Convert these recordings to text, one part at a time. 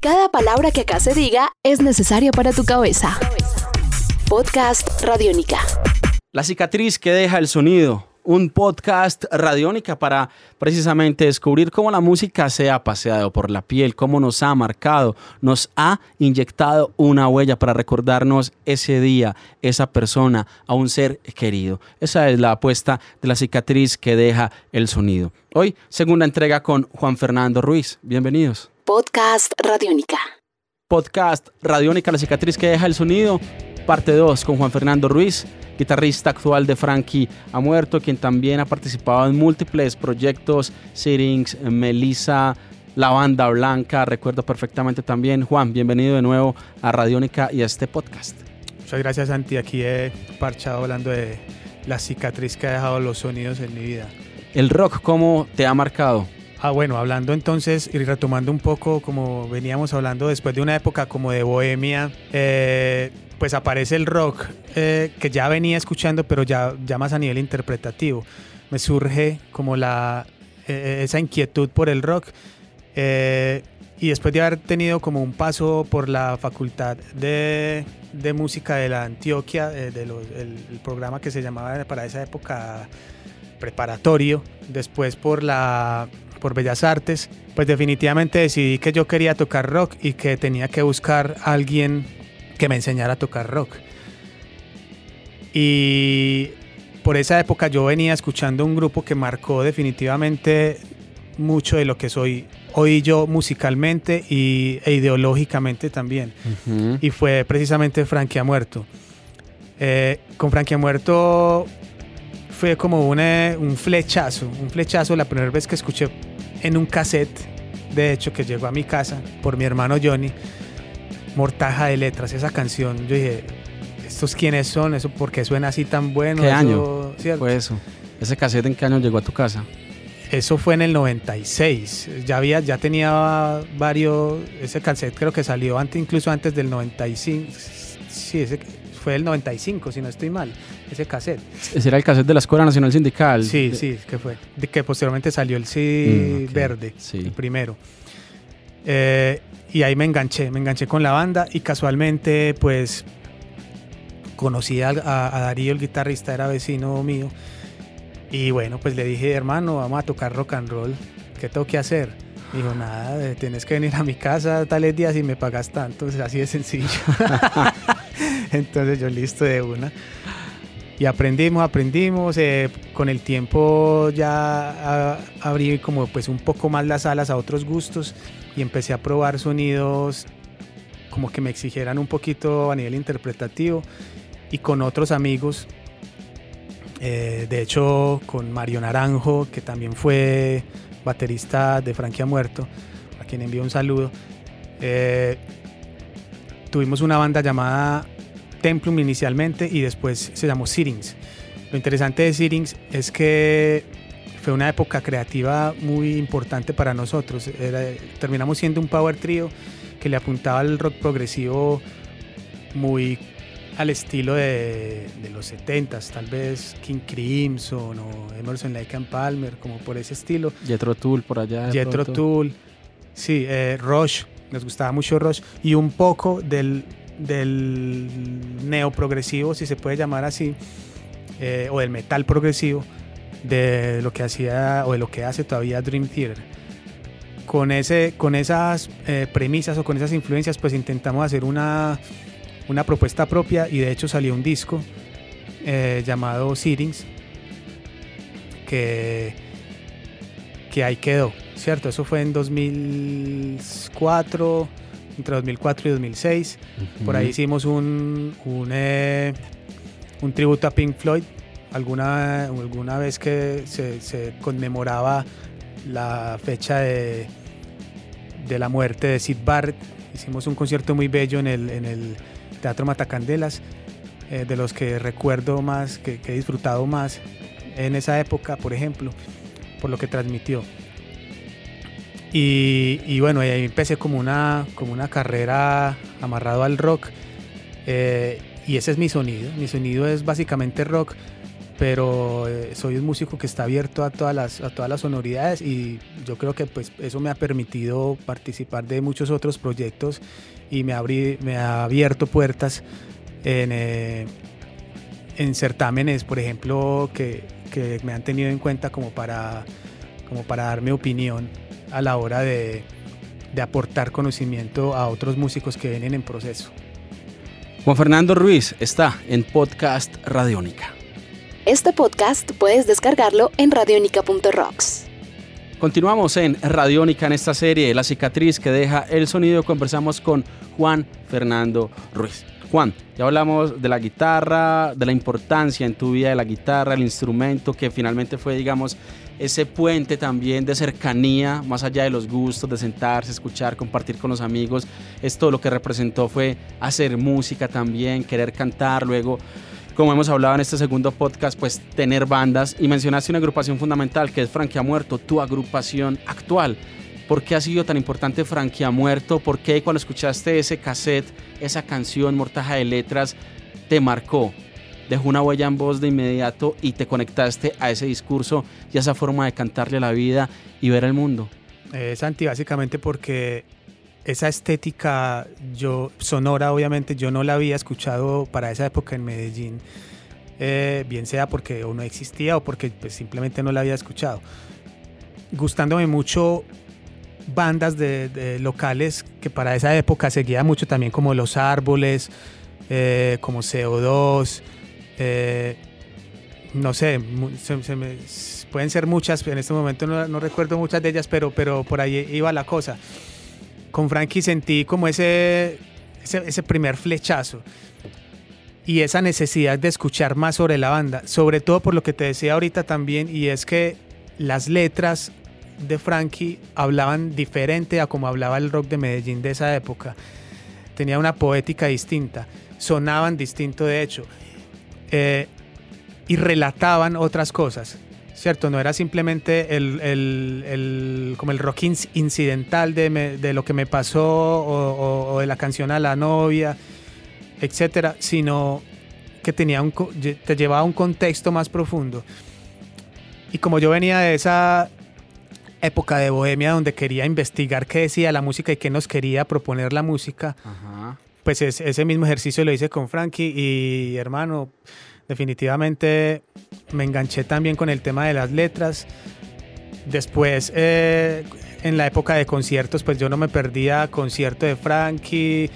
Cada palabra que acá se diga es necesaria para tu cabeza. Podcast Radiónica. La cicatriz que deja el sonido. Un podcast radiónica para precisamente descubrir cómo la música se ha paseado por la piel, cómo nos ha marcado, nos ha inyectado una huella para recordarnos ese día, esa persona, a un ser querido. Esa es la apuesta de la cicatriz que deja el sonido. Hoy, segunda entrega con Juan Fernando Ruiz. Bienvenidos. Podcast Radiónica. Podcast Radiónica, la cicatriz que deja el sonido. Parte 2 con Juan Fernando Ruiz, guitarrista actual de Frankie ha muerto, quien también ha participado en múltiples proyectos, Sittings, Melissa, La Banda Blanca, recuerdo perfectamente también. Juan, bienvenido de nuevo a Radiónica y a este podcast. Muchas gracias Santi, aquí he parchado hablando de la cicatriz que ha dejado los sonidos en mi vida. ¿El rock cómo te ha marcado? Ah, bueno, hablando entonces y retomando un poco como veníamos hablando después de una época como de bohemia, eh, pues aparece el rock eh, que ya venía escuchando, pero ya, ya más a nivel interpretativo. Me surge como la, eh, esa inquietud por el rock. Eh, y después de haber tenido como un paso por la Facultad de, de Música de la Antioquia, eh, de los- el, el programa que se llamaba para esa época preparatorio, después por la por Bellas Artes, pues definitivamente decidí que yo quería tocar rock y que tenía que buscar a alguien que me enseñara a tocar rock. Y por esa época yo venía escuchando un grupo que marcó definitivamente mucho de lo que soy hoy yo musicalmente y, e ideológicamente también. Y fue precisamente Frankie ha muerto. Eh, con Frankie ha muerto fue como una- un flechazo, un flechazo la primera vez que escuché en un cassette, de hecho, que llegó a mi casa por mi hermano Johnny, Mortaja de Letras, esa canción. Yo dije, ¿estos quiénes son? ¿Eso por qué suena así tan bueno? ¿Qué Eso- año ¿cierto? Fue eso. ¿Ese cassette en qué año llegó a tu casa? Eso fue en el 96. Ya había, ya tenía varios. Ese cassette creo que salió antes, incluso antes del 95. Sí, ese fue el 95, si no estoy mal. Ese cassette. Ese era el cassette de la Escuela Nacional Sindical. Sí, De- sí, que fue. De que posteriormente salió el sí Mm, ok, verde, sí. el primero. Eh, y ahí me enganché, me enganché con la banda y casualmente, pues, conocí a, a- a Darío, el guitarrista, era vecino mío. Y bueno, pues le dije, hermano, vamos a tocar rock and roll. ¿Qué tengo que hacer? Dijo, nada, tienes que venir a mi casa tales días y me pagas tanto. Sea, así de sencillo. Entonces yo listo de una. Y aprendimos, aprendimos. eh, con el tiempo ya a- abrí como pues un poco más las alas a otros gustos y empecé a probar sonidos como que me exigieran un poquito a nivel interpretativo y con otros amigos. eh, de hecho, con Mario Naranjo, que también fue baterista de Frankie ha Muerto, a quien envío un saludo. eh, tuvimos una banda llamada Templum inicialmente y después se llamó Sittings. Lo interesante de Sittings es que fue una época creativa muy importante para nosotros. Era- terminamos siendo un power trio que le apuntaba al rock progresivo muy al estilo de, de los 70s, tal vez King Crimson o Emerson Lake and Palmer, como por ese estilo. Jethro Tull por allá. Jethro. Tull, sí, eh, Rush, nos gustaba mucho Rush, y un poco del, del neoprogresivo, si se puede llamar así, eh, o del metal progresivo, de lo que hacía o de lo que hace todavía Dream Theater. Con, ese, con esas eh, premisas o con esas influencias, pues intentamos hacer una, una propuesta propia y de hecho salió un disco eh, llamado Sittings que, que ahí quedó, ¿cierto? Eso fue en 2004, entre 2004 y 2006. Por ahí hicimos un, un, eh, un tributo a Pink Floyd, alguna, alguna vez que se, se conmemoraba la fecha de, de la muerte de Sid Barrett. Hicimos un concierto muy bello en el, en el Teatro Matacandelas, eh, de los que recuerdo más, que, que he disfrutado más en esa época, por ejemplo, por lo que transmitió. Y, bueno, ahí empecé como una, como una carrera amarrado al rock. eh, y ese es mi sonido. Mi sonido es básicamente rock, pero eh, soy un músico que está abierto a todas las, a todas las sonoridades y yo creo que pues eso me ha permitido participar de muchos otros proyectos y me, abrí, me ha abierto puertas en, eh, en certámenes, por ejemplo, que, que, me han tenido en cuenta como para, como para dar mi opinión a la hora de, de aportar conocimiento a otros músicos que vienen en proceso. Juan Fernando Ruiz está en Podcast Radiónica. Este podcast puedes descargarlo en radionica.rocks. Continuamos en Radiónica en esta serie, La cicatriz que deja el sonido. Conversamos con Juan Fernando Ruiz. Juan, ya hablamos de la guitarra, de la importancia en tu vida de la guitarra, el instrumento que finalmente fue, digamos, ese puente también de cercanía, más allá de los gustos, de sentarse, escuchar, compartir con los amigos. Esto lo que representó fue hacer música también, querer cantar, luego como hemos hablado en este segundo podcast, pues tener bandas y mencionaste una agrupación fundamental que es Frankia Muerto, tu agrupación actual. ¿Por qué ha sido tan importante Frankia Muerto? ¿Por qué cuando escuchaste ese cassette, esa canción, Mortaja de Letras, te marcó? Dejó una huella en voz de inmediato y te conectaste a ese discurso y a esa forma de cantarle a la vida y ver el mundo. Eh, Santi, básicamente porque esa estética yo sonora obviamente yo no la había escuchado para esa época en Medellín eh, bien sea porque no existía o porque pues, simplemente no la había escuchado gustándome mucho bandas de, locales que para esa época seguía mucho también como Los Árboles eh, como CO2 eh, no sé pueden ser muchas en este momento no, recuerdo muchas de ellas pero, pero por ahí iba la cosa. Con Frankie sentí como ese, ese, primer flechazo y esa necesidad de escuchar más sobre la banda, sobre todo por lo que te decía ahorita también, y es que las letras de Frankie hablaban diferente a como hablaba el rock de Medellín de esa época. Tenía una poética distinta, sonaban distinto de hecho, eh, y relataban otras cosas. ¿cierto? No era simplemente el, como el rock incidental de, lo que me pasó o, de la canción a la novia, etcétera, sino que tenía un, te llevaba a un contexto más profundo. Y como yo venía de esa época de bohemia donde quería investigar qué decía la música y qué nos quería proponer la música, pues ese mismo ejercicio lo hice con Frankie y hermano, definitivamente me enganché también con el tema de las letras. Después, eh, en la época de conciertos, pues yo no me perdía concierto de Frankie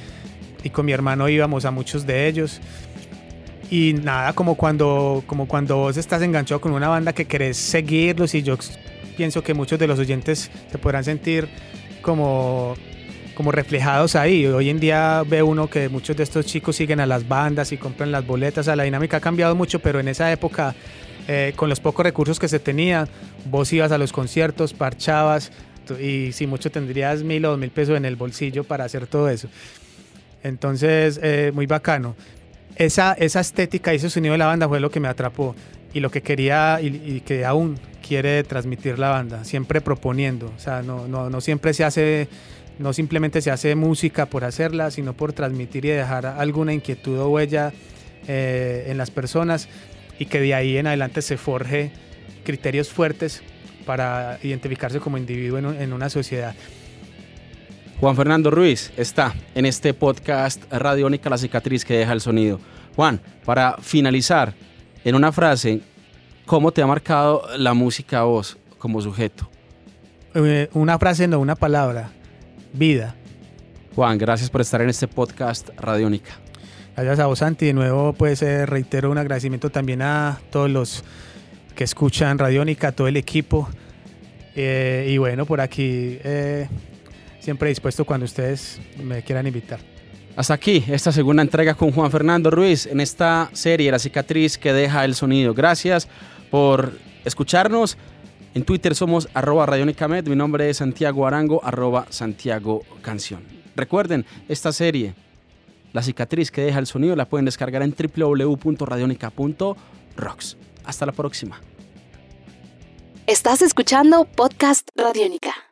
y con mi hermano íbamos a muchos de ellos. Y nada, como cuando, como cuando vos estás enganchado con una banda que querés seguirlos y yo pienso que muchos de los oyentes se podrán sentir como como reflejados ahí. Hoy en día ve uno que muchos de estos chicos siguen a las bandas y compran las boletas. la dinámica ha cambiado mucho, pero en esa época, eh, con los pocos recursos que se tenían, vos ibas a los conciertos, parchabas y si mucho tendrías mil o dos mil pesos en el bolsillo para hacer todo eso. Entonces, eh, muy bacano. Esa, esa estética y ese sonido de la banda fue lo que me atrapó y lo que quería y, que aún quiere transmitir la banda, siempre proponiendo. O sea, no, no, no siempre se hace no simplemente se hace música por hacerla, sino por transmitir y dejar alguna inquietud o huella eh, en las personas y que de ahí en adelante se forje criterios fuertes para identificarse como individuo en, una sociedad. Juan Fernando Ruiz está en este podcast Radiónica La cicatriz que deja el sonido. Juan, para finalizar, en una frase, ¿cómo te ha marcado la música a vos como sujeto? Eh, una frase, no una palabra vida. Juan, gracias por estar en este podcast Radiónica. Gracias a vos, Santi. De nuevo, pues eh, reitero un agradecimiento también a todos los que escuchan Radiónica, a todo el equipo. Eh, y bueno, por aquí siempre dispuesto cuando ustedes me quieran invitar. Hasta aquí esta segunda entrega con Juan Fernando Ruiz en esta serie La cicatriz que deja el sonido. Gracias por escucharnos. En Twitter somos arroba Radionicamed. Mi nombre es Santiago Arango, arroba Santiago Canción. Recuerden, esta serie, La cicatriz que deja el sonido, la pueden descargar en www.radionica.rocks. Hasta la próxima. Estás escuchando Podcast Radiónica.